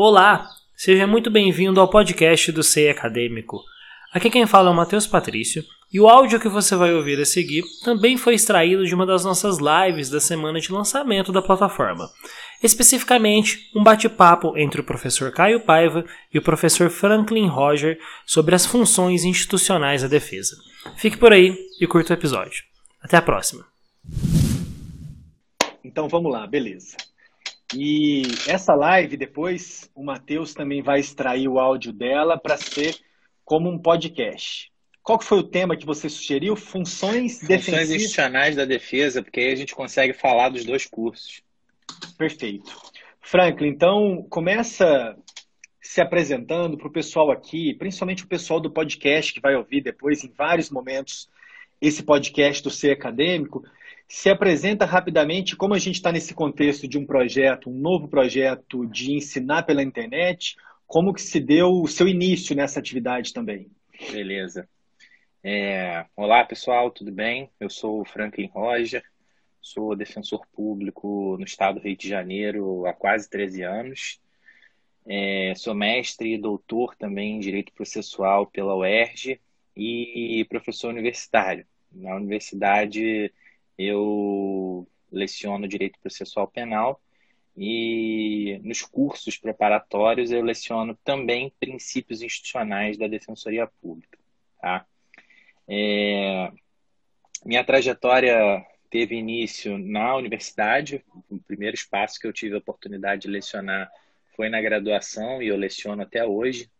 Olá, seja muito bem-vindo ao podcast do SEI Acadêmico. Aqui quem fala é o Matheus Patrício e o áudio que você vai ouvir a seguir também foi extraído de uma das nossas lives da semana de lançamento da plataforma. Especificamente, um bate-papo entre o professor Caio Paiva e o professor Franklin Roger sobre as funções institucionais da defesa. Fique por aí e curta o episódio. Até a próxima. Então vamos lá, beleza. E essa live depois o Matheus também vai extrair o áudio dela para ser como um podcast. Qual que foi o tema que você sugeriu? Funções, Funções defensivas. institucionais da defesa, porque aí a gente consegue falar dos dois cursos. Perfeito. Franklin, então começa se apresentando para o pessoal aqui, principalmente o pessoal do podcast que vai ouvir depois, em vários momentos, esse podcast do Ser Acadêmico. Se apresenta rapidamente como a gente está nesse contexto de um projeto, um novo projeto de ensinar pela internet, como que se deu o seu início nessa atividade também. Beleza. É, olá, pessoal, tudo bem? Eu sou o Franklin Roger, sou defensor público no estado do Rio de Janeiro há quase 13 anos. É, sou mestre e doutor também em Direito Processual pela UERJ e professor universitário. Na universidade, eu leciono Direito Processual Penal e nos cursos preparatórios eu leciono também princípios institucionais da Defensoria Pública. Tá? É, minha trajetória teve início na universidade. O primeiro espaço que eu tive a oportunidade de lecionar foi na graduação e eu leciono até hoje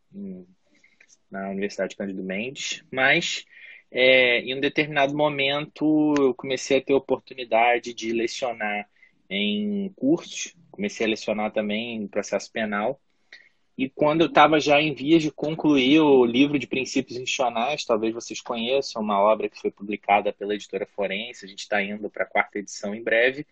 na Universidade Cândido Mendes. Mas é, em um determinado momento eu comecei a ter oportunidade de lecionar em cursos comecei a lecionar também em processo penal. E quando eu estava já em vias de concluir o livro de princípios institucionais, talvez vocês conheçam, uma obra que foi publicada pela editora Forense, a gente está indo para a quarta edição em breve,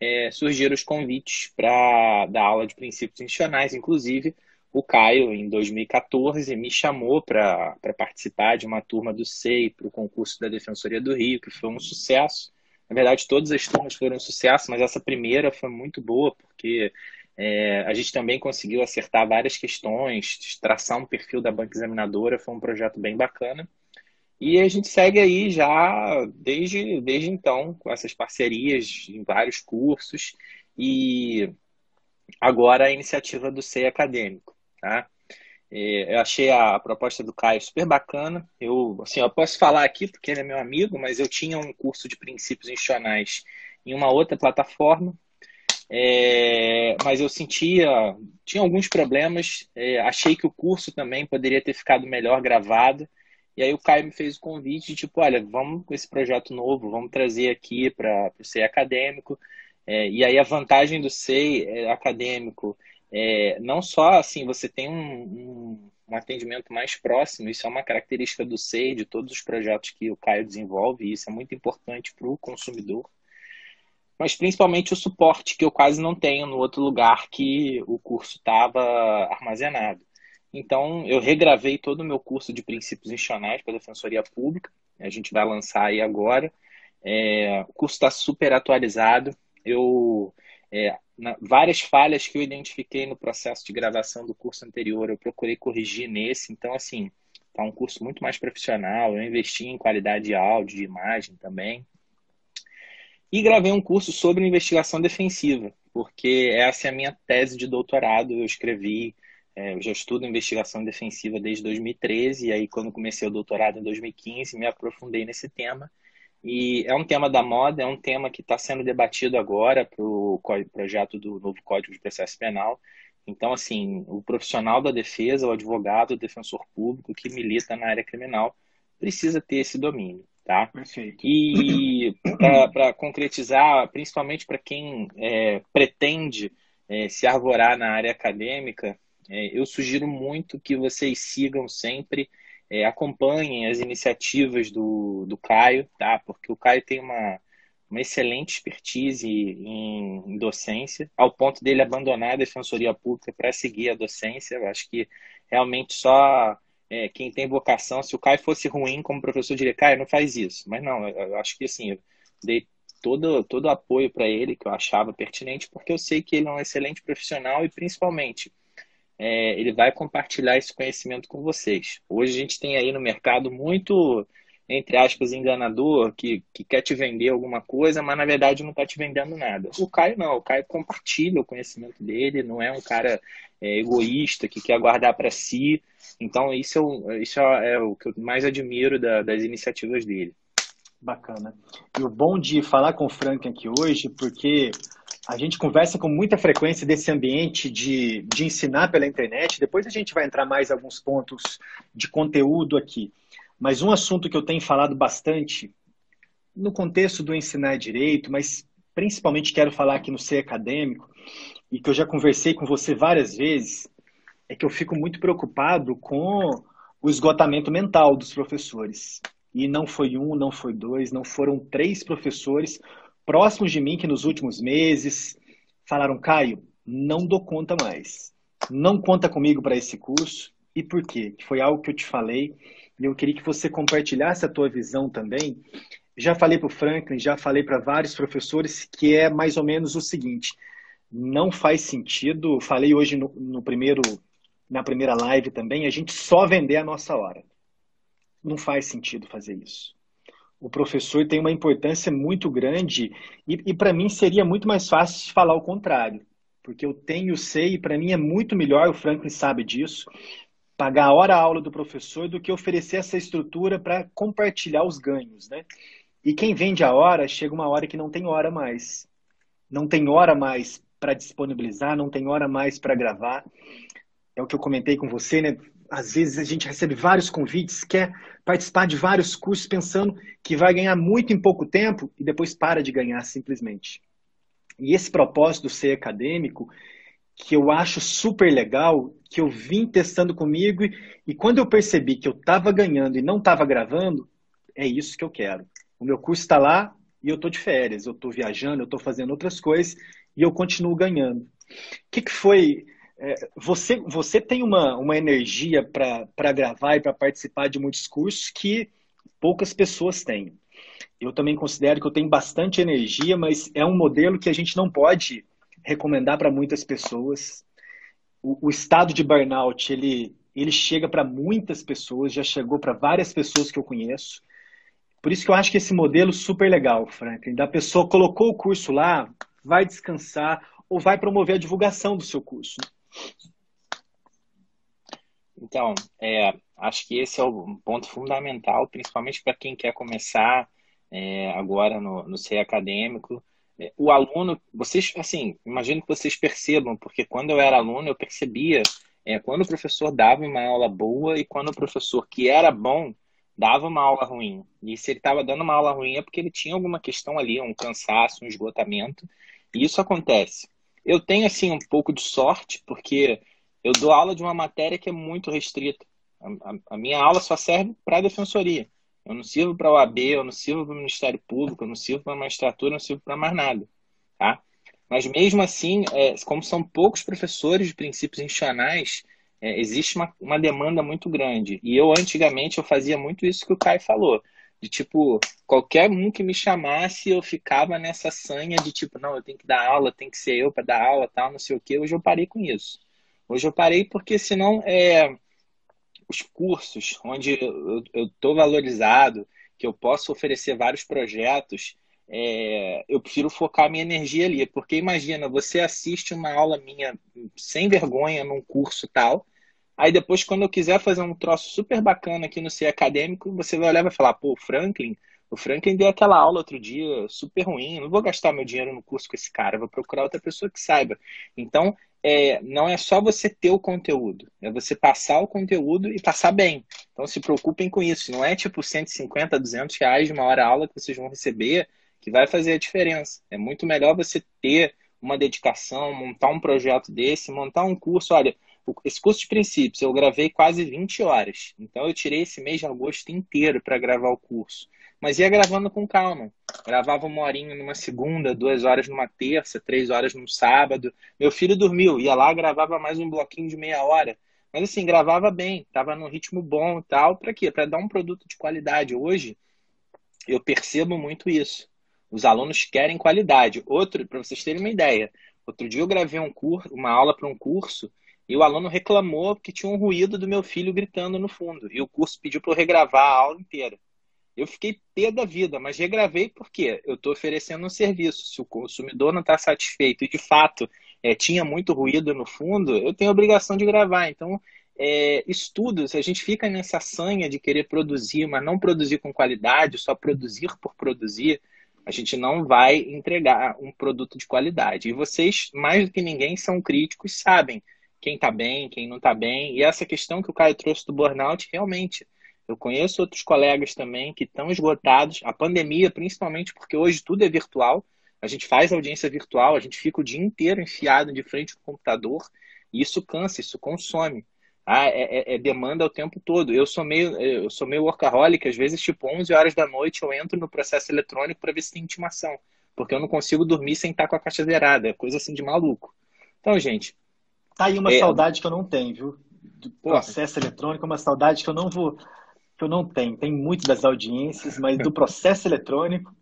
é, surgiram os convites para dar aula de princípios institucionais, inclusive o Caio, em 2014, me chamou para participar de uma turma do SEI para o concurso da Defensoria do Rio, que foi um sucesso. Na verdade, todas as turmas foram um sucesso, mas essa primeira foi muito boa, porque é, a gente também conseguiu acertar várias questões, traçar um perfil da banca examinadora, foi um projeto bem bacana. E a gente segue aí já desde, desde então, com essas parcerias em vários cursos, e agora a iniciativa do SEI Acadêmico. Tá? Eu achei a proposta do Caio super bacana. Eu, assim, eu posso falar aqui porque ele é meu amigo, mas eu tinha um curso de princípios institucionais em uma outra plataforma, é, mas eu sentia, tinha alguns problemas. É, achei que o curso também poderia ter ficado melhor gravado. E aí o Caio me fez o convite tipo, olha, vamos com esse projeto novo, vamos trazer aqui para o SEI acadêmico. É, e aí a vantagem do SEI é, acadêmico é, não só assim você tem um, um, um, atendimento mais próximo, isso é uma característica do SEI, de todos os projetos que o Caio desenvolve, e isso é muito importante para o consumidor, mas principalmente o suporte que eu quase não tenho no outro lugar que o curso estava armazenado. Então, eu regravei todo o meu curso de princípios institucionais para a Defensoria Pública, a gente vai lançar aí agora. É, o curso está super atualizado. Eu é, na, várias falhas que eu identifiquei no processo de gravação do curso anterior, eu procurei corrigir nesse. Então, assim, tá um curso muito mais profissional. Eu investi em qualidade de áudio, de imagem também. E gravei um curso sobre investigação defensiva, porque essa é a minha tese de doutorado. Eu escrevi, é, eu já estudo investigação defensiva desde 2013, e aí, quando comecei o doutorado em 2015, me aprofundei nesse tema. E é um tema da moda, é um tema que está sendo debatido agora para o projeto do novo Código de Processo Penal. Então, assim, o profissional da defesa, o advogado, o defensor público que milita na área criminal precisa ter esse domínio, tá? Perfeito. E para concretizar, principalmente para quem é, pretende é, se arvorar na área acadêmica, é, eu sugiro muito que vocês sigam sempre é, acompanhem as iniciativas do, do Caio, tá? Porque o Caio tem uma, uma excelente expertise em, em docência, ao ponto dele abandonar a defensoria pública para seguir a docência. Eu acho que realmente só é, quem tem vocação, se o Caio fosse ruim como professor, diria, Caio, não faz isso. Mas não, eu acho que assim, eu dei todo, todo o apoio para ele, que eu achava pertinente, porque eu sei que ele é um excelente profissional e principalmente é, ele vai compartilhar esse conhecimento com vocês. Hoje a gente tem aí no mercado muito, entre aspas, enganador, que, que quer te vender alguma coisa, mas na verdade não está te vendendo nada. O Caio não, o Caio compartilha o conhecimento dele, não é um cara é, egoísta que quer guardar para si. Então isso, é o, isso é o que eu mais admiro da, das iniciativas dele. Bacana. E o bom de falar com o Frank aqui hoje, porque a gente conversa com muita frequência desse ambiente de, de ensinar pela internet. Depois a gente vai entrar mais alguns pontos de conteúdo aqui. Mas um assunto que eu tenho falado bastante no contexto do ensinar direito, mas principalmente quero falar aqui no ser acadêmico, e que eu já conversei com você várias vezes, é que eu fico muito preocupado com o esgotamento mental dos professores. E não foi um, não foi dois, não foram três professores próximos de mim que nos últimos meses falaram: Caio, não dou conta mais. Não conta comigo para esse curso. E por quê? Foi algo que eu te falei e eu queria que você compartilhasse a tua visão também. Já falei para o Franklin, já falei para vários professores que é mais ou menos o seguinte: não faz sentido. Falei hoje no, no primeiro, na primeira live também, a gente só vender a nossa hora. Não faz sentido fazer isso. O professor tem uma importância muito grande e, e para mim seria muito mais fácil falar o contrário, porque eu tenho, sei, e para mim é muito melhor, o Franklin sabe disso, pagar a hora aula do professor do que oferecer essa estrutura para compartilhar os ganhos, né? E quem vende a hora, chega uma hora que não tem hora mais. Não tem hora mais para disponibilizar, não tem hora mais para gravar. É o que eu comentei com você, né? Às vezes a gente recebe vários convites, quer participar de vários cursos pensando que vai ganhar muito em pouco tempo e depois para de ganhar simplesmente. E esse propósito do ser acadêmico, que eu acho super legal, que eu vim testando comigo e, e quando eu percebi que eu estava ganhando e não estava gravando, é isso que eu quero. O meu curso está lá e eu estou de férias, eu estou viajando, eu estou fazendo outras coisas e eu continuo ganhando. O que, que foi é, você, você tem uma, uma energia para gravar e para participar de muitos cursos que poucas pessoas têm. Eu também considero que eu tenho bastante energia, mas é um modelo que a gente não pode recomendar para muitas pessoas. O, o, estado de burnout, ele, ele chega para muitas pessoas, já chegou para várias pessoas que eu conheço. Por isso que eu acho que esse modelo super legal, Franklin, da pessoa colocou o curso lá, vai descansar ou vai promover a divulgação do seu curso. Então, é, acho que esse é o ponto fundamental, principalmente para quem quer começar é, agora no, no ser acadêmico. É, o aluno, vocês, assim, imagino que vocês percebam, porque quando eu era aluno, eu percebia é, quando o professor dava uma aula boa e quando o professor que era bom dava uma aula ruim. E se ele estava dando uma aula ruim é porque ele tinha alguma questão ali, um cansaço, um esgotamento. E isso acontece. Eu tenho, assim, um pouco de sorte, porque eu dou aula de uma matéria que é muito restrita. A, a, a minha aula só serve para a defensoria. Eu não sirvo para o AB, eu não sirvo para o Ministério Público, eu não sirvo para a magistratura, eu não sirvo para mais nada. Tá? Mas mesmo assim, é, como são poucos professores de princípios institucionais, é, existe uma, uma demanda muito grande. E eu, antigamente, eu fazia muito isso que o Caio falou. De tipo, qualquer um que me chamasse, eu ficava nessa sanha de tipo, não, eu tenho que dar aula, tem que ser eu para dar aula, tal, não sei o quê. Hoje eu parei com isso. Hoje eu parei porque senão é, os cursos onde eu estou valorizado, que eu posso oferecer vários projetos, é, eu prefiro focar minha energia ali. Porque imagina, você assiste uma aula minha sem vergonha num curso tal, Aí depois, quando eu quiser fazer um troço super bacana aqui no ser acadêmico, você vai olhar e vai falar, pô, o Franklin, o Franklin deu aquela aula outro dia super ruim, não vou gastar meu dinheiro no curso com esse cara, vou procurar outra pessoa que saiba. Então, é, não é só você ter o conteúdo, é você passar o conteúdo e passar bem. Então, se preocupem com isso. Não é tipo 150, 200 reais de uma hora aula que vocês vão receber que vai fazer a diferença. É muito melhor você ter uma dedicação, montar um projeto desse, montar um curso. Olha, esse curso de princípios eu gravei quase 20 horas. Então eu tirei esse mês de agosto inteiro para gravar o curso. Mas ia gravando com calma. Gravava uma horinha numa segunda, duas horas numa terça, três horas num sábado. Meu filho dormiu, ia lá, gravava mais um bloquinho de meia hora. Mas assim, gravava bem, estava num ritmo bom e tal. Para quê? Para dar um produto de qualidade. Hoje, eu percebo muito isso. Os alunos querem qualidade. Outro, para vocês terem uma ideia, outro dia eu gravei um curso, uma aula para um curso e o aluno reclamou que tinha um ruído do meu filho gritando no fundo. E o curso pediu para eu regravar a aula inteira. Eu fiquei pé da vida, mas regravei porque eu estou oferecendo um serviço. Se o consumidor não está satisfeito e de fato é, tinha muito ruído no fundo, eu tenho a obrigação de gravar. Então, é, estudos, a gente fica nessa sanha de querer produzir, mas não produzir com qualidade, só produzir por produzir, a gente não vai entregar um produto de qualidade. E vocês, mais do que ninguém, são críticos, sabem quem está bem, quem não está bem. E essa questão que o Caio trouxe do burnout, realmente, eu conheço outros colegas também que estão esgotados. A pandemia, principalmente porque hoje tudo é virtual. A gente faz audiência virtual, a gente fica o dia inteiro enfiado de frente ao computador. E isso cansa, isso consome. Ah, é, é, é, demanda o tempo todo. Eu sou meio, eu sou meio workaholic, às vezes, tipo, 11 horas da noite eu entro no processo eletrônico para ver se tem intimação. Porque eu não consigo dormir sem estar com a caixa zerada. É coisa assim de maluco. Então, gente, Tá aí uma é... saudade que eu não tenho, viu? Do processo eletrônico, uma saudade que eu não vou. que eu não tenho. Tem muito das audiências, mas do processo eletrônico.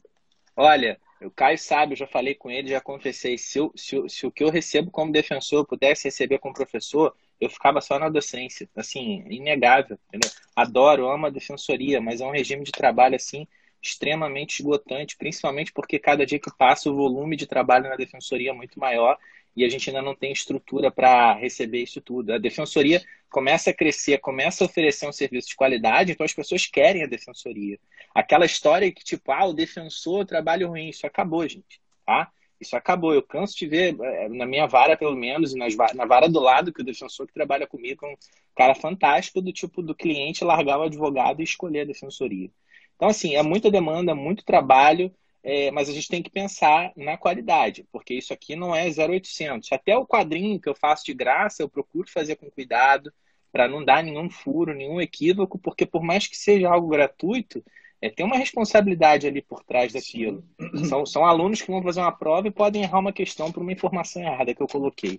Olha, o Caio sabe, eu já falei com ele, já confessei. Se, eu, se, se o que eu recebo como defensor eu pudesse receber como professor, eu ficava só na docência. Assim, inegável. Entendeu? Adoro, amo a defensoria, mas é um regime de trabalho assim extremamente esgotante, principalmente porque cada dia que passa o volume de trabalho na defensoria é muito maior e a gente ainda não tem estrutura para receber isso tudo. A defensoria começa a crescer, começa a oferecer um serviço de qualidade, então as pessoas querem a defensoria. Aquela história que, tipo, ah, o defensor trabalho ruim, isso acabou, gente, tá? Isso acabou. Eu canso de ver, eh, na minha vara, pelo menos, nas, na vara do lado, que o defensor que trabalha comigo é um cara fantástico, do tipo do cliente largar o advogado e escolher a defensoria. Então, assim, é muita demanda, muito trabalho, é, mas a gente tem que pensar na qualidade, porque isso aqui não é 0800. Até o quadrinho que eu faço de graça, eu procuro fazer com cuidado, para não dar nenhum furo, nenhum equívoco, porque por mais que seja algo gratuito, é, tem uma responsabilidade ali por trás daquilo. São, são alunos que vão fazer uma prova e podem errar uma questão por uma informação errada que eu coloquei.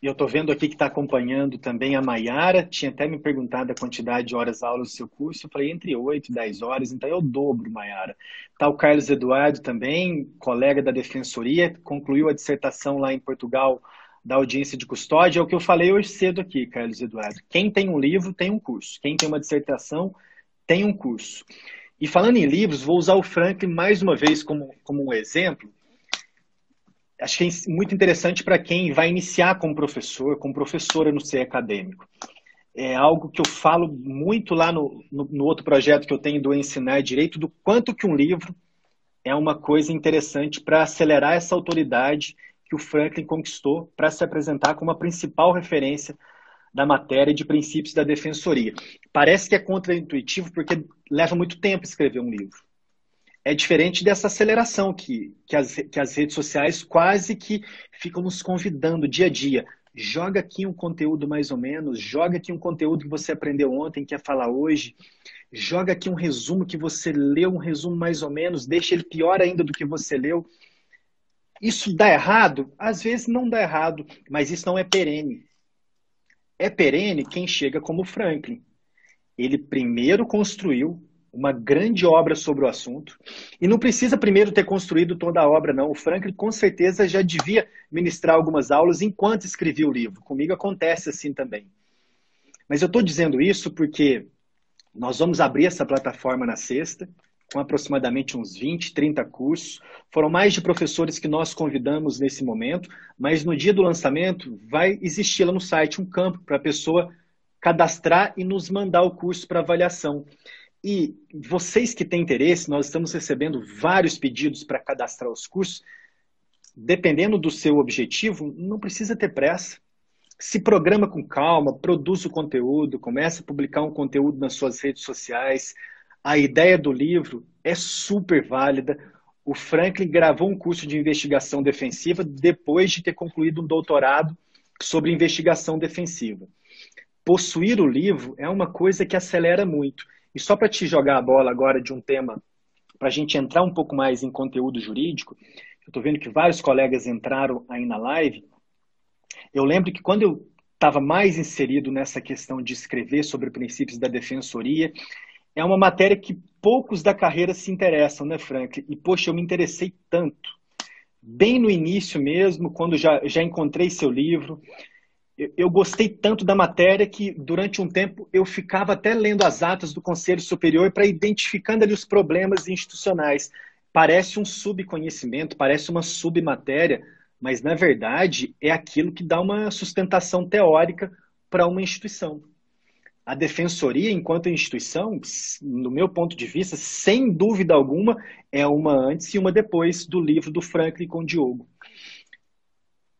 E eu estou vendo aqui que está acompanhando também a Maiara, tinha até me perguntado a quantidade de horas aula do seu curso, eu falei entre 8 e 10 horas, então o dobro, Maiara. Está o Carlos Eduardo também, colega da Defensoria, concluiu a dissertação lá em Portugal da audiência de custódia, é o que eu falei hoje cedo aqui, Carlos Eduardo. Quem tem um livro tem um curso, quem tem uma dissertação tem um curso. E falando em livros, vou usar o Franklin mais uma vez como, como um exemplo, acho que é muito interessante para quem vai iniciar como professor, como professora no ser acadêmico. É algo que eu falo muito lá no, no, no, outro projeto que eu tenho do Ensinar Direito, do quanto que um livro é uma coisa interessante para acelerar essa autoridade que o Franklin conquistou para se apresentar como a principal referência da matéria de princípios da defensoria. Parece que é contraintuitivo porque leva muito tempo escrever um livro é diferente dessa aceleração que, que, as, que as redes sociais quase que ficam nos convidando dia a dia. Joga aqui um conteúdo mais ou menos, joga aqui um conteúdo que você aprendeu ontem, quer falar hoje, joga aqui um resumo que você leu, um resumo mais ou menos, deixa ele pior ainda do que você leu. Isso dá errado? Às vezes não dá errado, mas isso não é perene. É perene quem chega como Franklin. Ele primeiro construiu uma grande obra sobre o assunto. E não precisa primeiro ter construído toda a obra, não. O Franklin com certeza já devia ministrar algumas aulas enquanto escrevia o livro. Comigo acontece assim também. Mas eu estou dizendo isso porque nós vamos abrir essa plataforma na sexta, com aproximadamente uns 20, 30 cursos. Foram mais de professores que nós convidamos nesse momento, mas no dia do lançamento vai existir lá no site um campo para a pessoa cadastrar e nos mandar o curso para avaliação. E vocês que têm interesse, nós estamos recebendo vários pedidos para cadastrar os cursos. Dependendo do seu objetivo, não precisa ter pressa. Se programa com calma, produz o conteúdo, comece a publicar um conteúdo nas suas redes sociais. A ideia do livro é super válida. O Franklin gravou um curso de investigação defensiva depois de ter concluído um doutorado sobre investigação defensiva. Possuir o livro é uma coisa que acelera muito. E só para te jogar a bola agora de um tema, para a gente entrar um pouco mais em conteúdo jurídico, eu estou vendo que vários colegas entraram aí na live. Eu lembro que quando eu estava mais inserido nessa questão de escrever sobre princípios da defensoria, é uma matéria que poucos da carreira se interessam, né, Frank? E, poxa, eu me interessei tanto. Bem no início mesmo, quando já, já encontrei seu livro, eu gostei tanto da matéria que durante um tempo eu ficava até lendo as atas do Conselho Superior para identificando ali os problemas institucionais. Parece um subconhecimento, parece uma submatéria, mas na verdade é aquilo que dá uma sustentação teórica para uma instituição. A defensoria, enquanto instituição, no meu ponto de vista, sem dúvida alguma, é uma antes e uma depois do livro do Franklin com Diogo.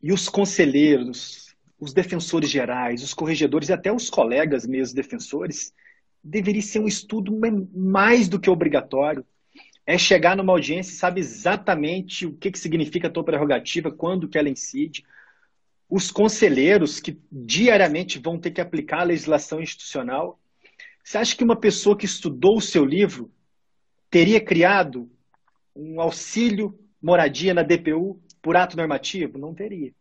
E os conselheiros, os defensores gerais, os corregedores e até os colegas mesmo defensores, deveria ser um estudo mais do que obrigatório. É chegar numa audiência e sabe exatamente o que, que significa a tua prerrogativa, quando que ela incide. Os conselheiros que diariamente vão ter que aplicar a legislação institucional. Você acha que uma pessoa que estudou o seu livro teria criado um auxílio moradia na DPU por ato normativo? Não teria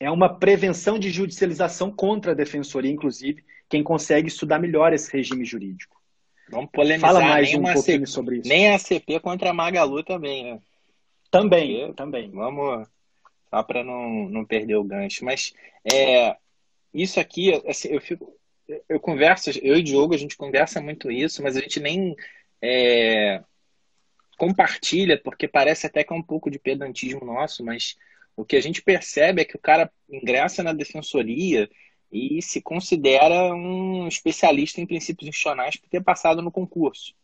é uma prevenção de judicialização contra a defensoria, inclusive, quem consegue estudar melhor esse regime jurídico. Vamos polemizar Fala mais um pouquinho C... sobre isso. Nem a CP contra a Magalu também, né? Também, Porque, também. Vamos, só para não, não perder o gancho. Mas é, isso aqui, assim, eu fico. Eu converso, eu e o Diogo, a gente conversa muito isso, mas a gente nem é, compartilha, porque parece até que é um pouco de pedantismo nosso, mas o que a gente percebe é que o cara ingressa na defensoria e se considera um especialista em princípios institucionais por ter passado no concurso.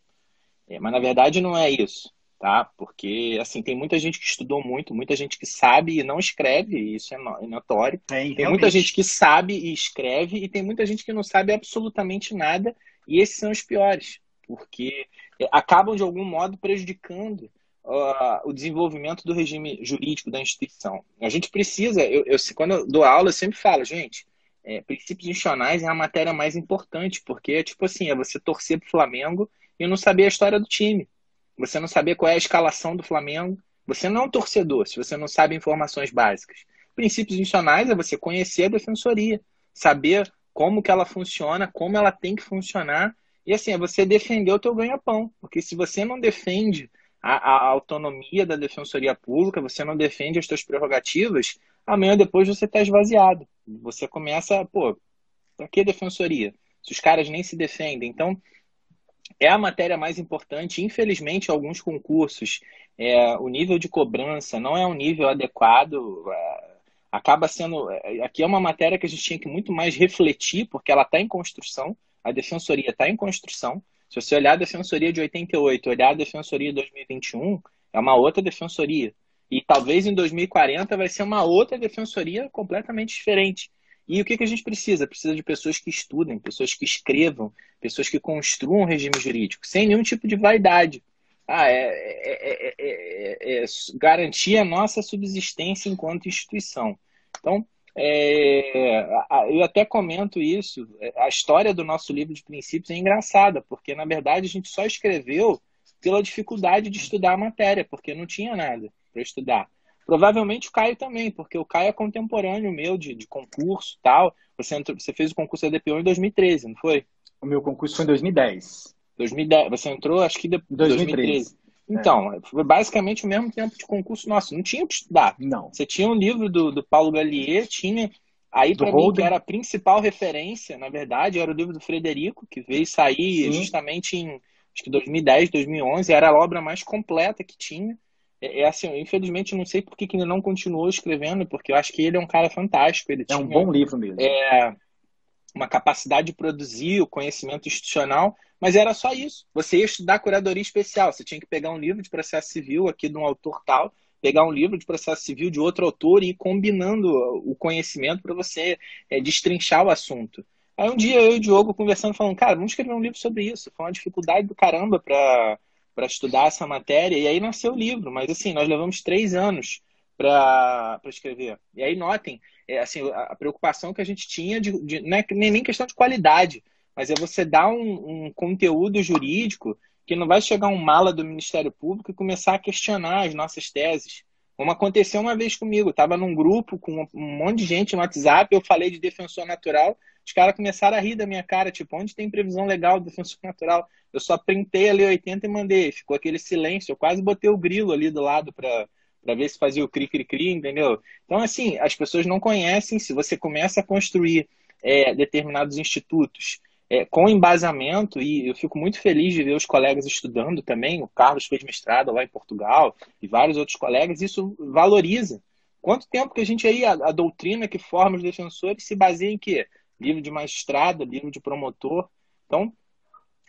É, mas na verdade não é isso, tá? Porque assim tem muita gente que estudou muito, muita gente que sabe e não escreve, e isso é, é notório. É, tem realmente. muita gente que sabe e escreve e tem muita gente que não sabe absolutamente nada e esses são os piores, porque é, acabam de algum modo prejudicando uh, o desenvolvimento do regime jurídico da instituição. A gente precisa, eu, eu quando eu dou aula, eu sempre falo, gente, é, princípios institucionais é a matéria mais importante, porque é tipo assim, é você torcer para o Flamengo e não saber a história do time. Você não saber qual é a escalação do Flamengo. Você não é um torcedor se você não sabe informações básicas. Princípios institucionais é você conhecer a defensoria, saber como que ela funciona, como ela tem que funcionar. E assim, é você defender o teu ganha-pão. Porque se você não defende a, a, autonomia da defensoria pública, você não defende as suas prerrogativas, amanhã depois você está esvaziado. Você começa, pô, para que defensoria? Se os caras nem se defendem. Então, é a matéria mais importante. Infelizmente, alguns concursos, é, o nível de cobrança não é um nível adequado. É, acaba sendo. É, aqui é uma matéria que a gente tinha que muito mais refletir, porque ela está em construção, a defensoria está em construção. Se você olhar a defensoria de 88, olhar a defensoria de 2021, é uma outra defensoria. E talvez em 2040 vai ser uma outra defensoria completamente diferente. E o que, que a gente precisa? Precisa de pessoas que estudem, pessoas que escrevam, pessoas que construam um regime jurídico, sem nenhum tipo de vaidade. Ah, é, é, é, é garantir a nossa subsistência enquanto instituição. Então, é, eu até comento isso. A história do nosso livro de princípios é engraçada, porque na verdade a gente só escreveu pela dificuldade de estudar a matéria, porque não tinha nada para estudar. Provavelmente o Caio também, porque o Caio é contemporâneo meu de, de concurso tal. Você, entrou, você fez o concurso da DPO em 2013, não foi? O meu concurso foi em 2010. 2010. Você entrou, acho que em 2013. 2013. Então, é. foi basicamente o mesmo tempo de concurso nosso. Não tinha o que estudar. Não. Você tinha um livro do, do Paulo Gallier, tinha. Aí, para mim, que era a principal referência, na verdade, era o livro do Frederico, que veio sair Sim. justamente em acho que 2010, 2011. Era a obra mais completa que tinha. É, é assim, infelizmente, não sei por que ele não continuou escrevendo, porque eu acho que ele é um cara fantástico. Ele é tinha, um bom livro mesmo. É, uma capacidade de produzir o conhecimento institucional, mas era só isso. Você ia estudar curadoria especial, você tinha que pegar um livro de processo civil aqui de um autor tal, pegar um livro de processo civil de outro autor e ir combinando o conhecimento para você é, destrinchar o assunto. Aí um dia eu e o Diogo conversando, falando, cara, vamos escrever um livro sobre isso. Foi uma dificuldade do caramba para estudar essa matéria, e aí nasceu o livro. Mas assim, nós levamos três anos para escrever. E aí notem, é, assim, a, preocupação que a gente tinha de, de é nem questão de qualidade, mas é você dar um, um, conteúdo jurídico que não vai chegar um mala do Ministério Público e começar a questionar as nossas teses. Como aconteceu uma vez comigo, estava num grupo com um monte de gente no WhatsApp, eu falei de defensor natural, os caras começaram a rir da minha cara, tipo, onde tem previsão legal de defensor natural? Eu só printei ali 80 e mandei, ficou aquele silêncio, eu quase botei o grilo ali do lado para para ver se fazia o cri-cri-cri, entendeu? Então, assim, as pessoas não conhecem. Se você começa a construir é, determinados institutos é, com embasamento, e eu fico muito feliz de ver os colegas estudando também, o Carlos fez mestrado lá em Portugal, e vários outros colegas, isso valoriza. Quanto tempo que a gente aí, a, a doutrina que forma os defensores se baseia em quê? Livro de magistrado, livro de promotor. Então,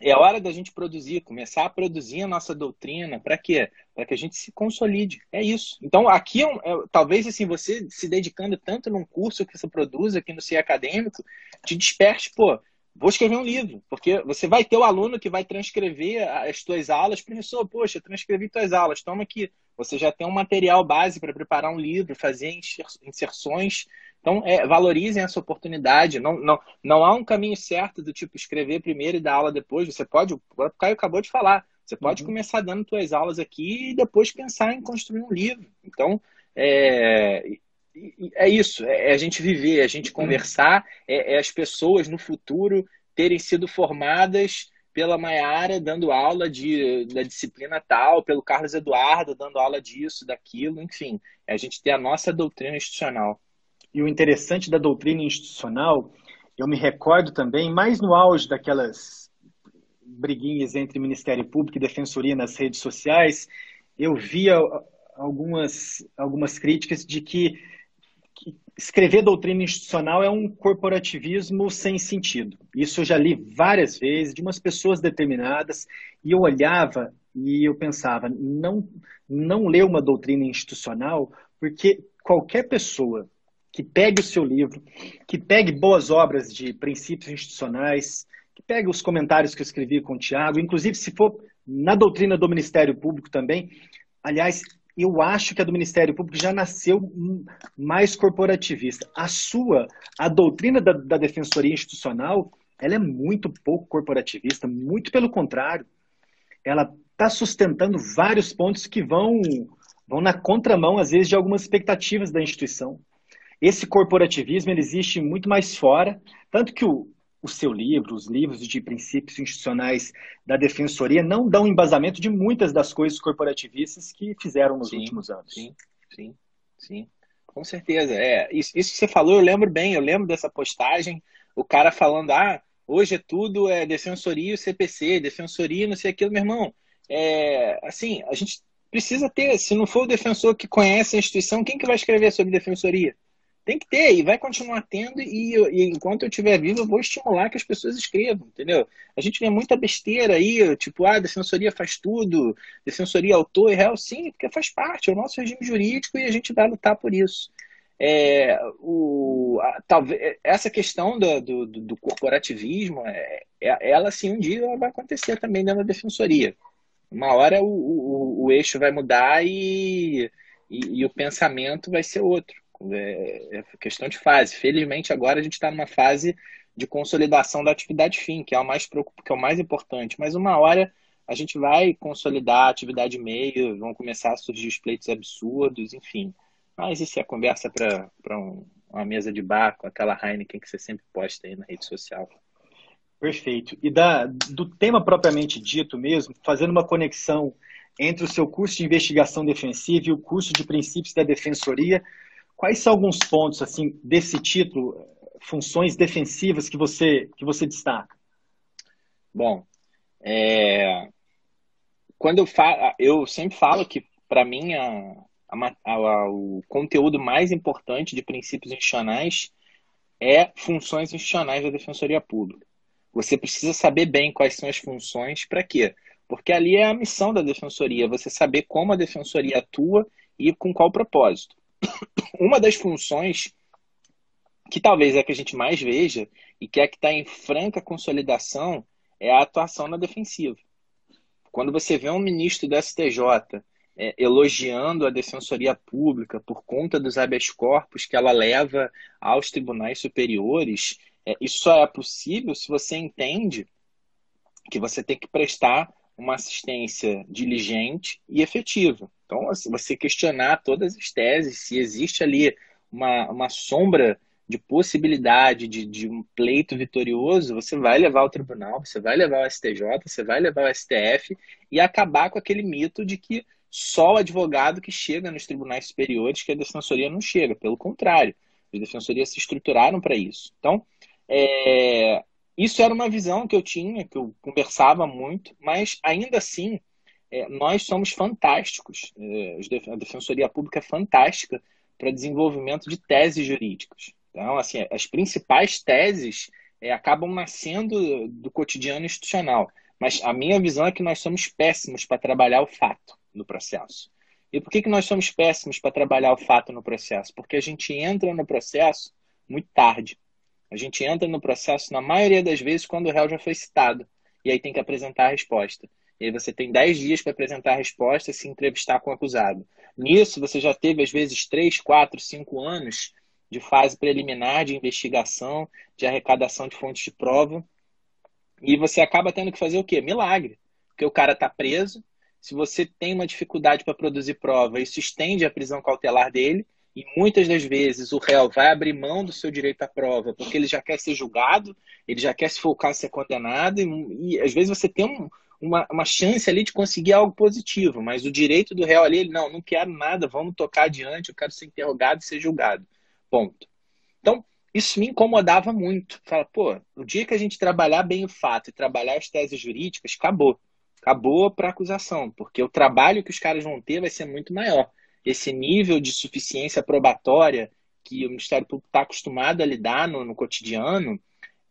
é hora da gente produzir, começar a produzir a nossa doutrina. Para quê? Para que a gente se consolide. É isso. Então, aqui, é, é, talvez, assim, você se dedicando tanto num curso que você produz aqui no CIE Acadêmico, te desperte, pô, vou escrever um livro. Porque você vai ter o aluno que vai transcrever as tuas aulas. Professor, poxa, transcrevi tuas aulas, toma aqui. Você já tem um material base para preparar um livro, fazer inserções então, é, valorizem essa oportunidade. Não, não, não há um caminho certo do tipo escrever primeiro e dar aula depois. Você pode, o Caio acabou de falar, você pode uhum. começar dando suas aulas aqui e depois pensar em construir um livro. Então, é, é isso, é, é a gente viver, é a gente conversar, é, é as pessoas no futuro terem sido formadas pela Maiara dando aula de, da disciplina tal, pelo Carlos Eduardo dando aula disso, daquilo, enfim, é a gente ter a nossa doutrina institucional. E o interessante da doutrina institucional, eu me recordo também, mais no auge daquelas briguinhas entre Ministério Público e Defensoria nas redes sociais, eu via algumas, algumas críticas de que, que escrever doutrina institucional é um corporativismo sem sentido. Isso eu já li várias vezes de umas pessoas determinadas e eu olhava e eu pensava, não, não ler uma doutrina institucional, porque qualquer pessoa que pegue o seu livro, que pegue boas obras de princípios institucionais, que pegue os comentários que eu escrevi com o Tiago, inclusive se for na doutrina do Ministério Público também. Aliás, eu acho que a do Ministério Público já nasceu mais corporativista. A sua, a doutrina da, da Defensoria Institucional, ela é muito pouco corporativista, muito pelo contrário. Ela está sustentando vários pontos que vão, vão na contramão, às vezes, de algumas expectativas da instituição. Esse corporativismo ele existe muito mais fora, tanto que o, o seu livro, os livros de princípios institucionais da Defensoria não dão embasamento de muitas das coisas corporativistas que fizeram nos sim, últimos anos. Sim, sim, sim. Com certeza. É, isso, isso que você falou, eu lembro bem, eu lembro dessa postagem, o cara falando, ah, hoje é tudo é defensoria e CPC, defensoria, não sei aquilo, meu irmão. É, assim, a gente precisa ter, se não for o defensor que conhece a instituição, quem que vai escrever sobre defensoria? Tem que ter e vai continuar tendo e, e, enquanto eu estiver vivo eu vou estimular que as pessoas escrevam, entendeu? A gente vê muita besteira aí, tipo, ah, a defensoria faz tudo, defensoria autor e réu, sim, porque faz parte, é o nosso regime jurídico e a gente vai lutar por isso. É, o, a, talvez, essa questão do, do, do corporativismo, é, é, ela sim um dia vai acontecer também dentro da defensoria. Uma hora o, o, o eixo vai mudar e, e, e o pensamento vai ser outro. É, é questão de fase. Felizmente, agora a gente está numa fase de consolidação da atividade fim, que é o mais que é o mais importante. Mas uma hora a gente vai consolidar a atividade meio, vão começar a surgir os pleitos absurdos, enfim. Mas isso é conversa para um, uma mesa de bar com aquela Heineken que você sempre posta aí na rede social. Perfeito. E da, do tema propriamente dito mesmo, fazendo uma conexão entre o seu curso de investigação defensiva e o curso de princípios da defensoria, Quais são alguns pontos assim desse título, funções defensivas que você que você destaca? Bom, é... quando eu falo, eu sempre falo que para mim a, a, a, o conteúdo mais importante de princípios institucionais é funções institucionais da Defensoria Pública. Você precisa saber bem quais são as funções para quê? Porque ali é a missão da defensoria, você saber como a defensoria atua e com qual propósito. Uma das funções que talvez é a que a gente mais veja e que é que está em franca consolidação é a atuação na defensiva. Quando você vê um ministro do STJ é, elogiando a defensoria pública por conta dos habeas corpus que ela leva aos tribunais superiores, é, isso só é possível se você entende que você tem que prestar uma assistência diligente e efetiva. Então, assim, você questionar todas as teses, se existe ali uma, uma sombra de possibilidade de, de um pleito vitorioso, você vai levar ao tribunal, você vai levar ao STJ, você vai levar ao STF e acabar com aquele mito de que só o advogado que chega nos tribunais superiores, que a defensoria não chega. Pelo contrário, as defensorias se estruturaram para isso. Então, é, isso era uma visão que eu tinha, que eu conversava muito, mas ainda assim, é, nós somos fantásticos. É, a Defensoria Pública é fantástica para desenvolvimento de teses jurídicas. Então, assim, as principais teses é, acabam nascendo do cotidiano institucional. Mas a minha visão é que nós somos péssimos para trabalhar o fato no processo. E por que, que nós somos péssimos para trabalhar o fato no processo? Porque a gente entra no processo muito tarde. A gente entra no processo, na maioria das vezes, quando o réu já foi citado. E aí tem que apresentar a resposta. E aí você tem 10 dias para apresentar a resposta e se entrevistar com o acusado. Nisso, você já teve, às vezes, 3, 4, 5 anos de fase preliminar de investigação, de arrecadação de fontes de prova. E você acaba tendo que fazer o quê? Milagre. Porque o cara está preso. Se você tem uma dificuldade para produzir prova, isso estende a prisão cautelar dele. E muitas das vezes o réu vai abrir mão do seu direito à prova, porque ele já quer ser julgado, ele já quer se focar em ser condenado. E, e às vezes você tem um, uma, uma chance ali de conseguir algo positivo, mas o direito do réu ali, ele, não, não quero nada, vamos tocar adiante, eu quero ser interrogado e ser julgado. Ponto. Então, isso me incomodava muito. Fala, pô, o dia que a gente trabalhar bem o fato e trabalhar as teses jurídicas, acabou. Acabou para acusação, porque o trabalho que os caras vão ter vai ser muito maior. Esse nível de suficiência probatória que o Ministério Público está acostumado a lidar no, no cotidiano,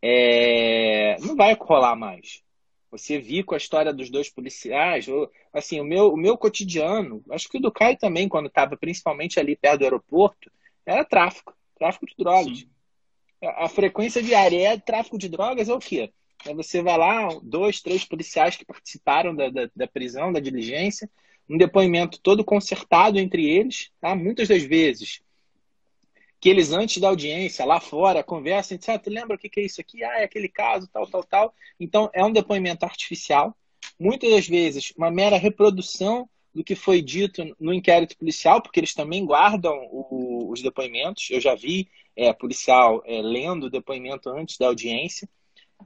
é... não vai rolar mais. Você viu com a história dos dois policiais, ou, assim, o meu, o meu cotidiano, acho que o do Caio também, quando estava principalmente ali perto do aeroporto, era tráfico, tráfico de drogas. Sim. A frequência diária é tráfico de drogas é o quê? É você vai lá, dois, três policiais que participaram da, da, da prisão, da diligência, um depoimento todo consertado entre eles, tá? muitas das vezes que eles antes da audiência, lá fora, conversam e ah, tu lembra o que, que é isso aqui? Ah, é aquele caso, tal, tal, tal. Então, é um depoimento artificial, muitas das vezes uma mera reprodução do que foi dito no inquérito policial, porque eles também guardam o, os depoimentos. Eu já vi é, policial é, lendo o depoimento antes da audiência.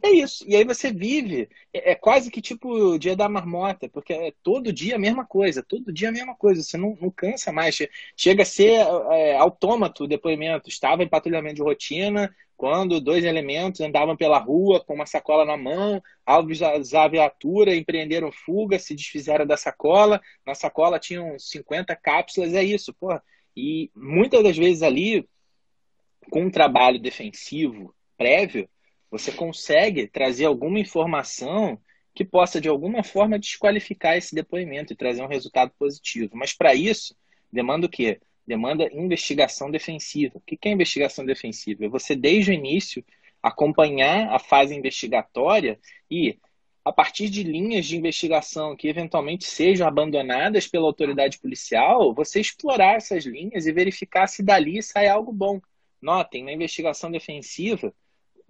É isso. E aí você vive, é, é, quase que tipo o dia da marmota, porque é todo dia a mesma coisa, todo dia a mesma coisa, você não, não cansa mais. Chega a ser é, autômato o depoimento. Estava em patrulhamento de rotina, quando dois elementos andavam pela rua com uma sacola na mão, alvos da viatura, empreenderam fuga, se desfizeram da sacola, na sacola tinham 50 cápsulas, é isso, pô. E muitas das vezes ali, com um trabalho defensivo prévio, você consegue trazer alguma informação que possa, de alguma forma, desqualificar esse depoimento e trazer um resultado positivo. Mas, para isso, demanda o quê? Demanda investigação defensiva. O que é investigação defensiva? É você, desde o início, acompanhar a fase investigatória e, a partir de linhas de investigação que eventualmente sejam abandonadas pela autoridade policial, você explorar essas linhas e verificar se dali sai algo bom. Notem, na investigação defensiva,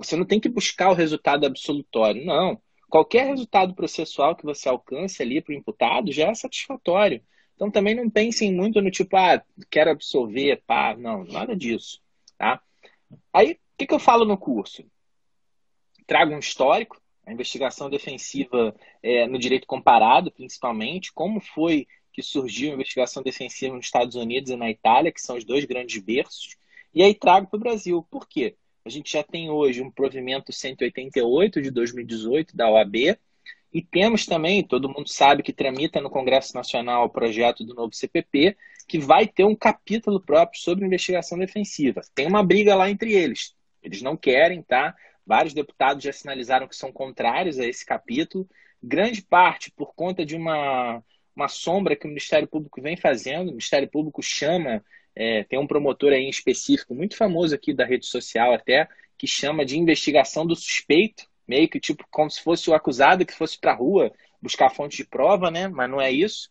você não tem que buscar o resultado absolutório, não. Qualquer resultado processual que você alcance ali para o imputado já é satisfatório. Então também não pensem muito no tipo, ah, quero absolver, pá, não, nada disso, tá? Aí, o que, que eu falo no curso? Trago um histórico, a investigação defensiva é, no direito comparado, principalmente, como foi que surgiu a investigação defensiva nos Estados Unidos e na Itália, que são os dois grandes berços, e aí trago para o Brasil. Por quê? A gente já tem hoje um provimento 188 de 2018 da OAB, e temos também, todo mundo sabe que tramita no Congresso Nacional o projeto do novo CPP, que vai ter um capítulo próprio sobre investigação defensiva. Tem uma briga lá entre eles. Eles não querem, tá? Vários deputados já sinalizaram que são contrários a esse capítulo. Grande parte por conta de uma, uma sombra que o Ministério Público vem fazendo. O Ministério Público chama é, tem um promotor aí em específico, muito famoso aqui da rede social até, que chama de investigação do suspeito, meio que tipo como se fosse o acusado que fosse para a rua buscar fonte de prova, né? Mas não é isso.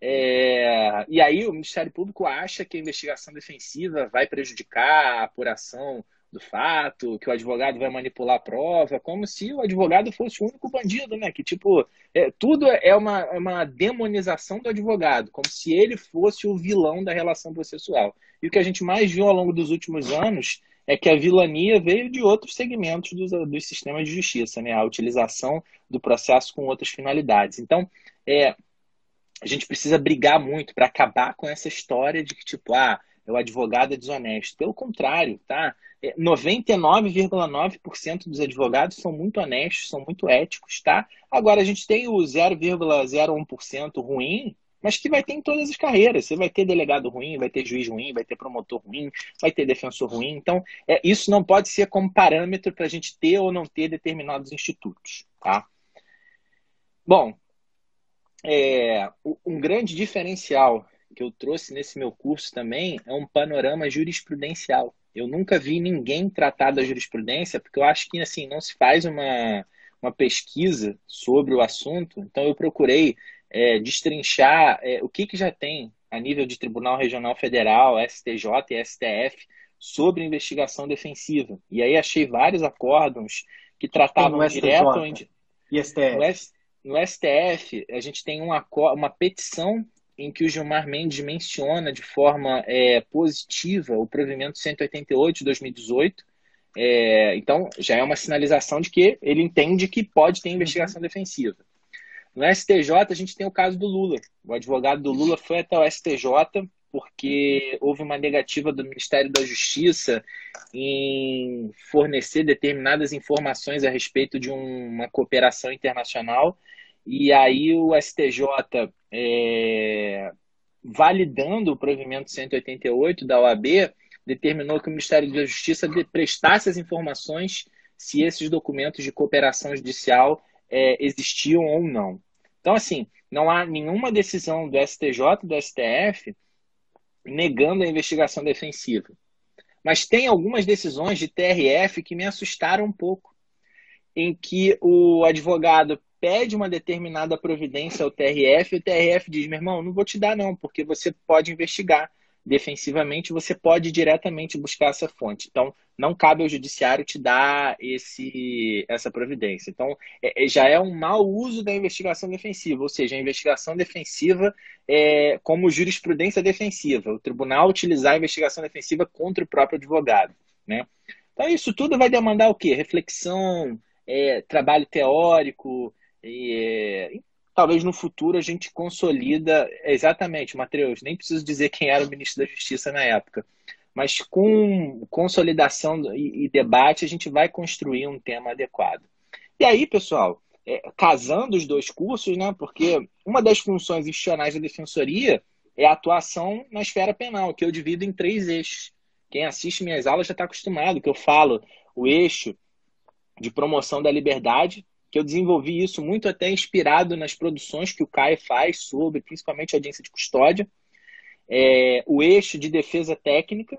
É... E aí o Ministério Público acha que a investigação defensiva vai prejudicar a apuração do fato, que o advogado vai manipular a prova, como se o advogado fosse o único bandido, né? Que, tipo, é, tudo é uma, é uma demonização do advogado, como se ele fosse o vilão da relação processual. E o que a gente mais viu ao longo dos últimos anos é que a vilania veio de outros segmentos dos, dos sistemas de justiça, né? A utilização do processo com outras finalidades. Então, é, a gente precisa brigar muito para acabar com essa história de que, tipo, ah, o advogado é desonesto. Pelo contrário, tá? 99,9% é, dos advogados são muito honestos, são muito éticos, tá? Agora, a gente tem o 0,01% ruim, mas que vai ter em todas as carreiras. Você vai ter delegado ruim, vai ter juiz ruim, vai ter promotor ruim, vai ter defensor ruim. Então, é, isso não pode ser como parâmetro para a gente ter ou não ter determinados institutos, tá? Bom, é, um grande diferencial que eu trouxe nesse meu curso também é um panorama jurisprudencial. Eu nunca vi ninguém tratar da jurisprudência, porque eu acho que assim não se faz uma, uma pesquisa sobre o assunto. Então eu procurei é, destrinchar é, o que, que já tem a nível de Tribunal Regional Federal, STJ e STF sobre investigação defensiva. E aí achei vários acórdãos que tratavam direto e STF. No, no STF, a gente tem uma, uma petição em que o Gilmar Mendes menciona de forma é, positiva o provimento 188 de 2018. É, então, já é uma sinalização de que ele entende que pode ter investigação defensiva. No STJ, a gente tem o caso do Lula. O advogado do Lula foi até o STJ porque houve uma negativa do Ministério da Justiça em fornecer determinadas informações a respeito de uma cooperação internacional e aí o STJ, é, validando o provimento 188 da OAB, determinou que o Ministério da Justiça prestasse as informações se esses documentos de cooperação judicial é, existiam ou não. Então, assim, não há nenhuma decisão do STJ do STF negando a investigação defensiva. Mas tem algumas decisões de TRF que me assustaram um pouco, em que o advogado pede uma determinada providência ao TRF o TRF diz: meu irmão, não vou te dar, não, porque você pode investigar defensivamente, você pode diretamente buscar essa fonte. Então, não cabe ao judiciário te dar esse, essa providência. Então, é, é já é um mau uso da investigação defensiva, ou seja, a investigação defensiva é como jurisprudência defensiva, o tribunal utilizar a investigação defensiva contra o próprio advogado. Né? Então, isso tudo vai demandar o quê? Reflexão, é, trabalho teórico, e, talvez no futuro a gente consolida exatamente, Matheus, nem preciso dizer quem era o ministro da Justiça na época, mas com consolidação e, debate a gente vai construir um tema adequado. E aí, pessoal, é, casando os dois cursos, né, porque uma das funções institucionais da defensoria é a atuação na esfera penal, que eu divido em três eixos. Quem assiste minhas aulas já está acostumado, que eu falo o eixo de promoção da liberdade, que eu desenvolvi isso muito até inspirado nas produções que o CAE faz sobre, principalmente, audiência de custódia. É, o eixo de defesa técnica,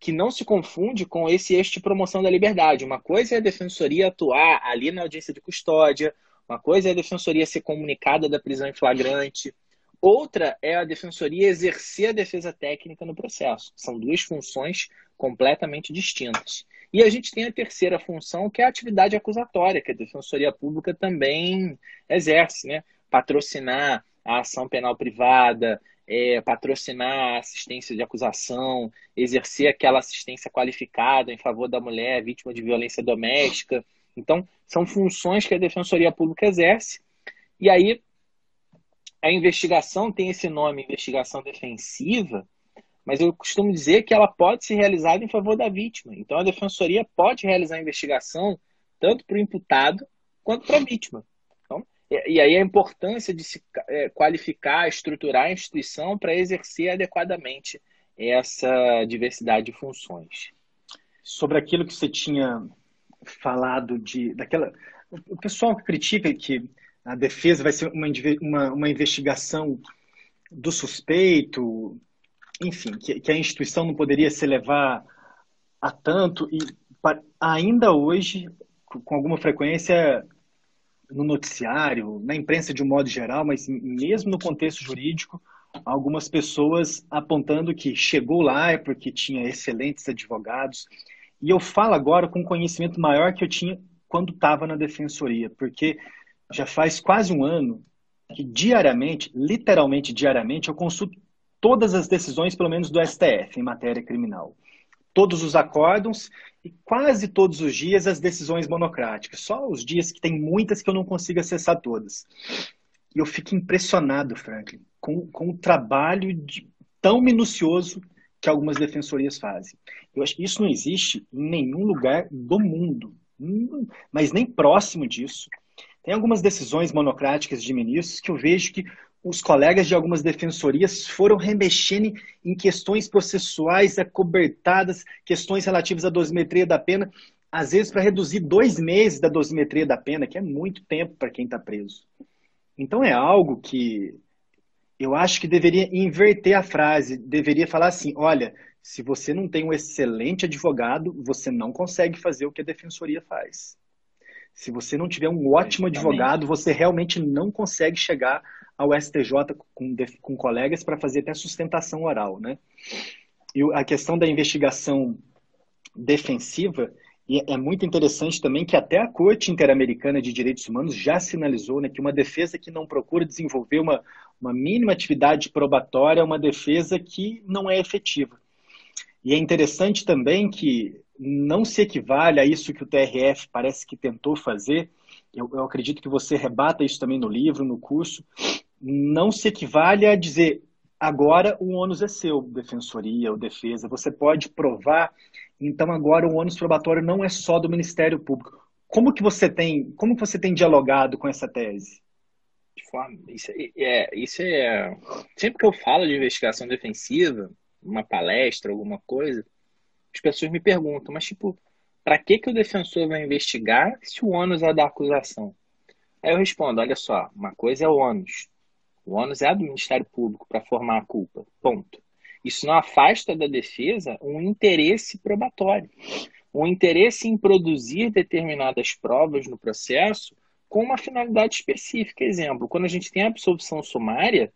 que não se confunde com esse eixo de promoção da liberdade. Uma coisa é a defensoria atuar ali na audiência de custódia, uma coisa é a defensoria ser comunicada da prisão em flagrante, outra é a defensoria exercer a defesa técnica no processo. São duas funções completamente distintas. E a gente tem a terceira função, que é a atividade acusatória, que a Defensoria Pública também exerce, né? Patrocinar a ação penal privada, é, patrocinar a assistência de acusação, exercer aquela assistência qualificada em favor da mulher vítima de violência doméstica. Então, são funções que a Defensoria Pública exerce. E aí, a investigação tem esse nome, investigação defensiva, mas eu costumo dizer que ela pode ser realizada em favor da vítima. Então a defensoria pode realizar a investigação tanto para o imputado quanto para a vítima. Então, e, aí a importância de se é, qualificar, estruturar a instituição para exercer adequadamente essa diversidade de funções. Sobre aquilo que você tinha falado de daquela o pessoal que critica que a defesa vai ser uma, uma, uma investigação do suspeito, enfim, que, que a instituição não poderia se levar a tanto e ainda hoje, com alguma frequência no noticiário, na imprensa de um modo geral, mas mesmo no contexto jurídico, algumas pessoas apontando que chegou lá é porque tinha excelentes advogados. E eu falo agora com conhecimento maior que eu tinha quando estava na defensoria, porque já faz quase um ano que diariamente, literalmente diariamente, eu consulto todas as decisões, pelo menos do STF, em matéria criminal. Todos os acórdãos e quase todos os dias as decisões monocráticas. Só os dias que tem muitas que eu não consigo acessar todas. E eu fico impressionado, Franklin, com, com o trabalho de, tão minucioso que algumas defensorias fazem. Eu acho que isso não existe em nenhum lugar do mundo, mas nem próximo disso. Tem algumas decisões monocráticas de ministros que eu vejo que os colegas de algumas defensorias foram remexendo em questões processuais acobertadas, questões relativas à dosimetria da pena, às vezes para reduzir dois meses da dosimetria da pena, que é muito tempo para quem está preso. Então é algo que eu acho que deveria inverter a frase, deveria falar assim: olha, se você não tem um excelente advogado, você não consegue fazer o que a defensoria faz. Se você não tiver um ótimo Exatamente. advogado, você realmente não consegue chegar ao STJ com, com colegas para fazer até sustentação oral, né? E a questão da investigação defensiva é muito interessante também que até a Corte Interamericana de Direitos Humanos já sinalizou né, que uma defesa que não procura desenvolver uma, uma mínima atividade probatória é uma defesa que não é efetiva. E é interessante também que não se equivale a isso que o TRF parece que tentou fazer, eu, eu acredito que você rebata isso também no livro, no curso, não se equivale a dizer agora o ônus é seu, defensoria ou defesa, você pode provar, então agora o ônus probatório não é só do Ministério Público. Como que você tem, como que você tem dialogado com essa tese? De forma, isso é, é, isso é, sempre que eu falo de investigação defensiva, uma palestra, alguma coisa, as pessoas me perguntam, mas tipo, para que, que o defensor vai investigar se o ônus é da acusação? Aí eu respondo, olha só, uma coisa é o ônus. O ônus é do Ministério Público para formar a culpa. Ponto. Isso não afasta da defesa um interesse probatório. Um interesse em produzir determinadas provas no processo com uma finalidade específica. Exemplo, quando a gente tem a absolvição sumária,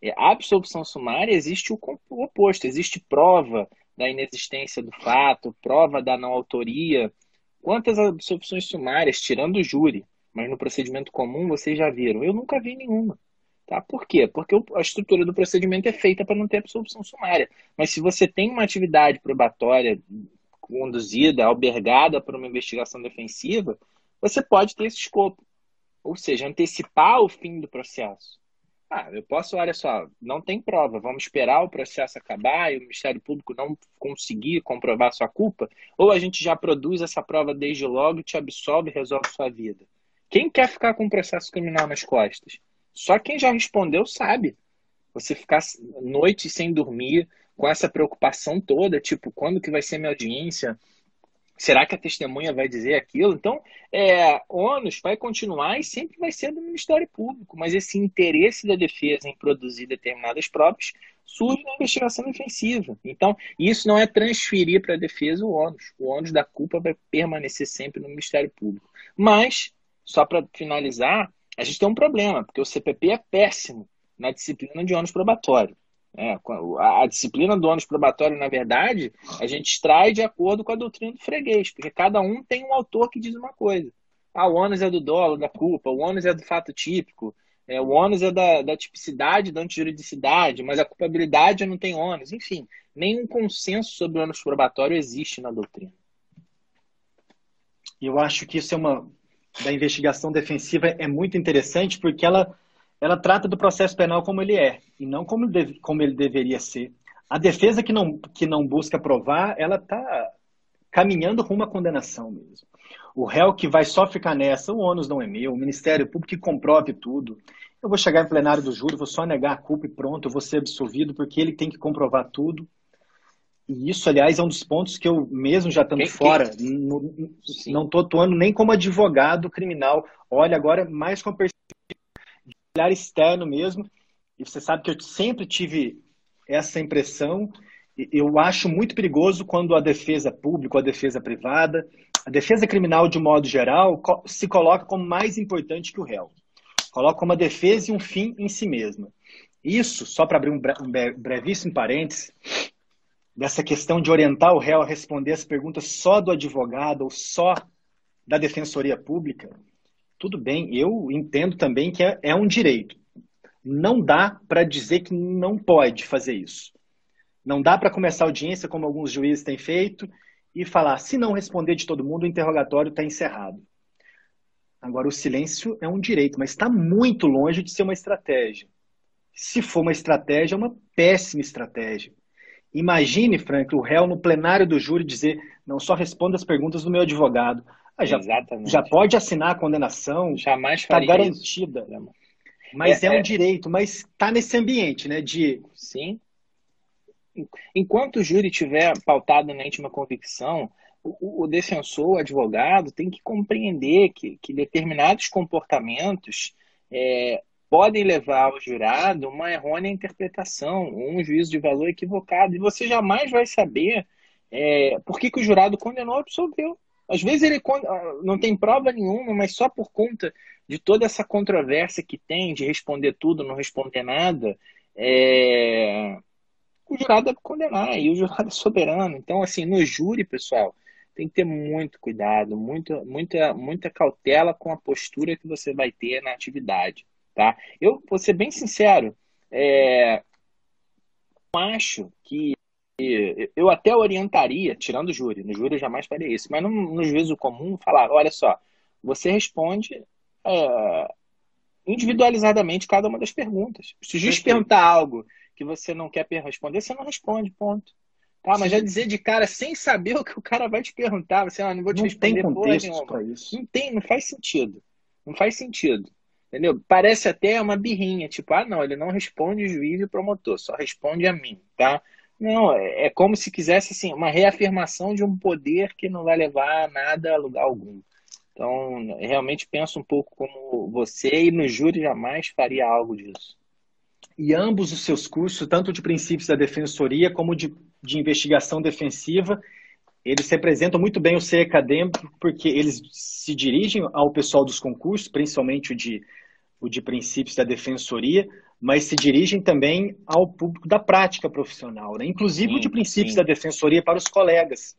é, a absolvição sumária existe o oposto, existe prova da inexistência do fato, prova da não autoria. Quantas absolvições sumárias, tirando o júri, mas no procedimento comum vocês já viram? Eu nunca vi nenhuma. Tá? Por quê? Porque a estrutura do procedimento é feita para não ter absolvição sumária. Mas se você tem uma atividade probatória conduzida, albergada por uma investigação defensiva, você pode ter esse escopo. Ou seja, antecipar o fim do processo. Ah, eu posso, olha só, não tem prova, vamos esperar o processo acabar e o Ministério Público não conseguir comprovar sua culpa, ou a gente já produz essa prova desde logo, te absolve e resolve sua vida. Quem quer ficar com um processo criminal nas costas? Só quem já respondeu sabe. Você ficar noite sem dormir, com essa preocupação toda, tipo, quando que vai ser minha audiência? Será que a testemunha vai dizer aquilo? Então, é, ônus vai continuar e sempre vai ser do Ministério Público, mas esse interesse da defesa em produzir determinadas provas surge na investigação defensiva. Então, isso não é transferir para a defesa o ônus. O ônus da culpa vai permanecer sempre no Ministério Público. Mas, só para finalizar, a gente tem um problema, porque o CPP é péssimo na disciplina de ônus probatório. É, a, disciplina do ônus probatório, na verdade, a gente extrai de acordo com a doutrina do freguês, porque cada um tem um autor que diz uma coisa. Ah, o ônus é do dolo, da culpa, o ônus é do fato típico, é, o ônus é da, da tipicidade, da antijuridicidade, mas a culpabilidade não tem ônus. Enfim, nenhum consenso sobre o ônus probatório existe na doutrina. Eu acho que isso é uma da investigação defensiva é muito interessante porque ela ela trata do processo penal como ele é e não como, deve, como ele deveria ser. A defesa que não, que não busca provar, ela está caminhando rumo à condenação mesmo. O réu que vai só ficar nessa, o ônus não é meu, o Ministério Público que comprove tudo. Eu vou chegar em plenário do júri, vou só negar a culpa e pronto, eu vou ser absolvido porque ele tem que comprovar tudo. E isso, aliás, é um dos pontos que eu, mesmo já estando fora, não estou atuando nem como advogado criminal. Olha, agora mais com a olhar externo mesmo. E você sabe que eu sempre tive essa impressão. Eu acho muito perigoso quando a defesa pública, a defesa privada, a defesa criminal de modo geral, se coloca como mais importante que o réu. Coloca uma defesa e um fim em si mesma. Isso, só para abrir um brevíssimo parênteses, dessa questão de orientar o réu a responder as perguntas só do advogado ou só da defensoria pública, tudo bem, eu entendo também que é, é um direito. Não dá para dizer que não pode fazer isso. Não dá para começar a audiência, como alguns juízes têm feito, e falar, se não responder de todo mundo, o interrogatório está encerrado. Agora, o silêncio é um direito, mas está muito longe de ser uma estratégia. Se for uma estratégia, é uma péssima estratégia. Imagine, Frank, o réu no plenário do júri dizer: não só responda as perguntas do meu advogado. Ah, já, já pode assinar a condenação, jamais está garantida. Isso. Mas é, é um é... direito, mas está nesse ambiente, né? De sim. Enquanto o júri tiver pautado na íntima convicção, o, o defensor, o advogado, tem que compreender que, que determinados comportamentos é, podem levar ao jurado uma errônea interpretação, um juízo de valor equivocado. E você jamais vai saber é, por que, que o jurado condenou ou absolveu. Às vezes ele ah, não tem prova nenhuma, mas só por conta de toda essa controvérsia que tem de responder tudo, não responder nada, é... o jurado deve condenar e o jurado é soberano. Então, assim, no júri, pessoal, tem que ter muito cuidado, muita, muita, muita cautela com a postura que você vai ter na atividade, tá? Eu vou ser bem sincero, é... acho que eu até orientaria, tirando o júri, no júri eu jamais faria isso, mas no, no juízo comum, falar, olha só, você responde é, individualizadamente cada uma das perguntas. Se o juiz perguntar algo que você não quer responder, você não responde, ponto. Tá, mas já dizer de cara, sem saber o que o cara vai te perguntar, você ah, não vou te não responder. Tem contexto isso. Não tem, não faz sentido. Não faz sentido. Entendeu? Parece até uma birrinha, tipo, ah, não, ele não responde juiz e promotor, só responde a mim, tá? Não, é, é como se quisesse assim, uma reafirmação de um poder que não vai levar a nada a lugar algum. Então, realmente penso um pouco como você e no júri jamais faria algo disso. E ambos os seus cursos, tanto de princípios da defensoria como de, de investigação defensiva, eles representam muito bem o ser acadêmico, porque eles se dirigem ao pessoal dos concursos, principalmente o de, o de princípios da defensoria, mas se dirigem também ao público da prática profissional, né? inclusive sim, o de princípios sim. da defensoria para os colegas.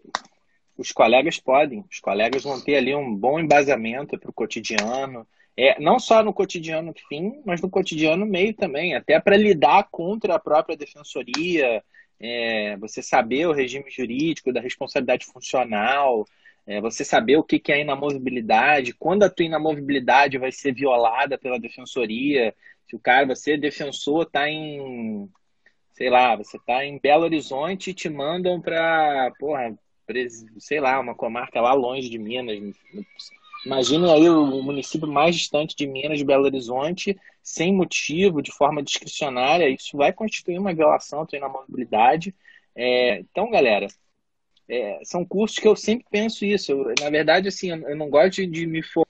Os colegas podem, os colegas vão ter ali um bom embasamento para o cotidiano, é, não só no cotidiano fim, mas no cotidiano meio também, até para lidar contra a própria defensoria, é, você saber o regime jurídico da responsabilidade funcional, é, você saber o que, é inamovibilidade, quando a tua inamovibilidade vai ser violada pela defensoria, se o cara, você defensor, tá em, sei lá, você tá em Belo Horizonte e te mandam para, porra, sei lá, uma comarca lá longe de Minas. Imagine aí o município mais distante de Minas, de Belo Horizonte, sem motivo, de forma discricionária, isso vai constituir uma violação à mobilidade. É, então, galera, é, são cursos que eu sempre penso isso. Eu, na verdade, assim, eu não gosto de me for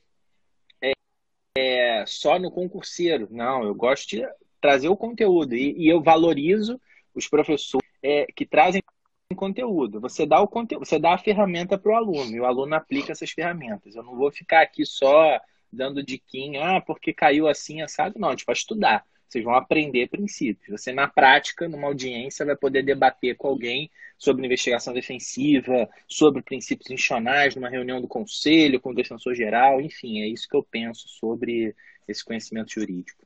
é, só no concurseiro. Não, eu gosto de trazer o conteúdo. E, e eu valorizo os professores é, que trazem conteúdo. Você dá o conteúdo, você dá a ferramenta para o aluno e o aluno aplica essas ferramentas. Eu não vou ficar aqui só dando diquinha, ah, porque caiu assim, assado. Não, a estudar. Vocês vão aprender princípios. Você, na prática, numa audiência, vai poder debater com alguém sobre investigação defensiva, sobre princípios institucionais, numa reunião do conselho, com o defensor geral, enfim, é isso que eu penso sobre esse conhecimento jurídico.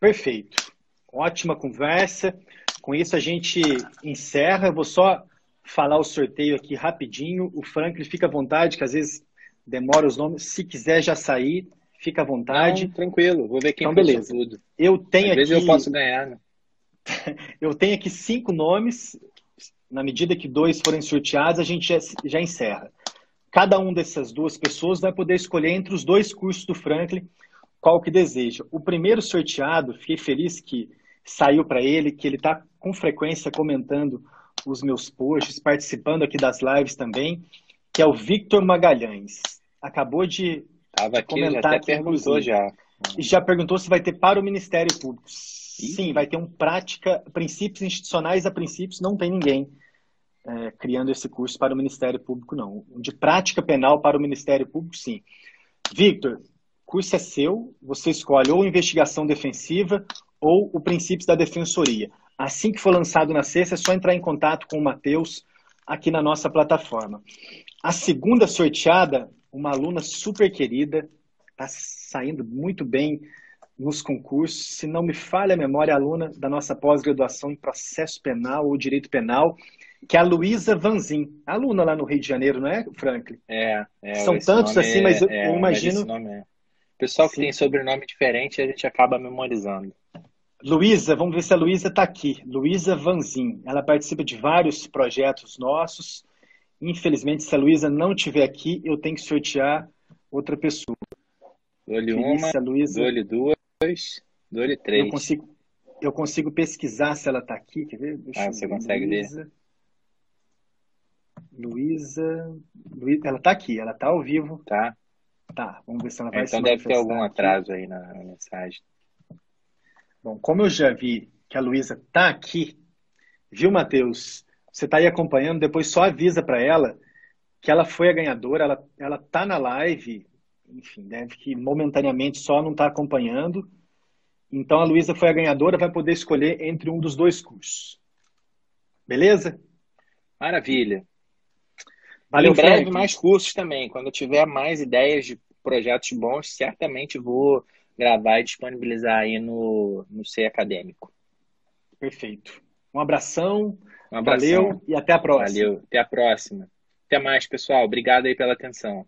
Perfeito. Ótima conversa. Com isso a gente encerra. Eu vou só falar o sorteio aqui rapidinho. O Franklin fica à vontade, que às vezes demora os nomes. Se quiser já sair, fica à vontade. Não, tranquilo, vou ver quem então, beleza. tudo. Eu tenho Às aqui. eu posso ganhar, né? eu tenho aqui cinco nomes. Na medida que dois forem sorteados, a gente já, já encerra. Cada um dessas duas pessoas vai poder escolher entre os dois cursos do Franklin qual que deseja. O primeiro sorteado, fiquei feliz que saiu para ele, que ele está com frequência comentando os meus posts, participando aqui das lives também, que é o Victor Magalhães. Acabou de Tava aqui, comentar já até perguntou já. E já perguntou se vai ter para o Ministério Público. Sim, vai ter um prática, princípios institucionais a princípios, não tem ninguém é, criando esse curso para o Ministério Público, não. De prática penal para o Ministério Público, sim. Victor, curso é seu, você escolhe ou investigação defensiva ou o princípios da defensoria. Assim que for lançado na sexta, é só entrar em contato com o Matheus aqui na nossa plataforma. A segunda sorteada uma aluna super querida, está saindo muito bem nos concursos. Se não me falha a memória, aluna da nossa pós-graduação em processo penal ou direito penal, que é a Luísa Vanzin, aluna lá no Rio de Janeiro, não é, Franklin? É, é São tantos assim, mas eu, é, eu imagino. Mas é. Pessoal que Sim. tem sobrenome diferente, a gente acaba memorizando. Luísa, vamos ver se a Luísa está aqui. Luísa Vanzin. Ela participa de vários projetos nossos. Infelizmente, se a Luísa não estiver aqui, eu tenho que sortear outra pessoa. Dou-lhe uma, Luísa... dou-lhe duas, dou-lhe três. Eu consigo, eu consigo pesquisar se ela está aqui, quer ver? Deixa ah, você consegue Luísa. ver? Luísa... Luísa... Ela está aqui, ela está ao vivo. Tá. Tá, vamos ver se ela vai Então deve ter algum aqui. atraso aí na, na mensagem. Bom, como eu já vi que a Luísa está aqui, viu, Matheus? Você está aí acompanhando, depois só avisa para ela que ela foi a ganhadora, ela, ela tá na live, enfim, deve que momentaneamente só não está acompanhando. Então a Luísa foi a ganhadora, vai poder escolher entre um dos dois cursos. Beleza? Maravilha. Valeu, em breve Frank. mais cursos também. Quando eu tiver mais ideias de projetos bons, certamente vou gravar e disponibilizar aí no, no C Acadêmico. Perfeito. Um abração, um abração. valeu e até a próxima. Valeu, até a próxima. Até mais, pessoal. Obrigado aí pela atenção.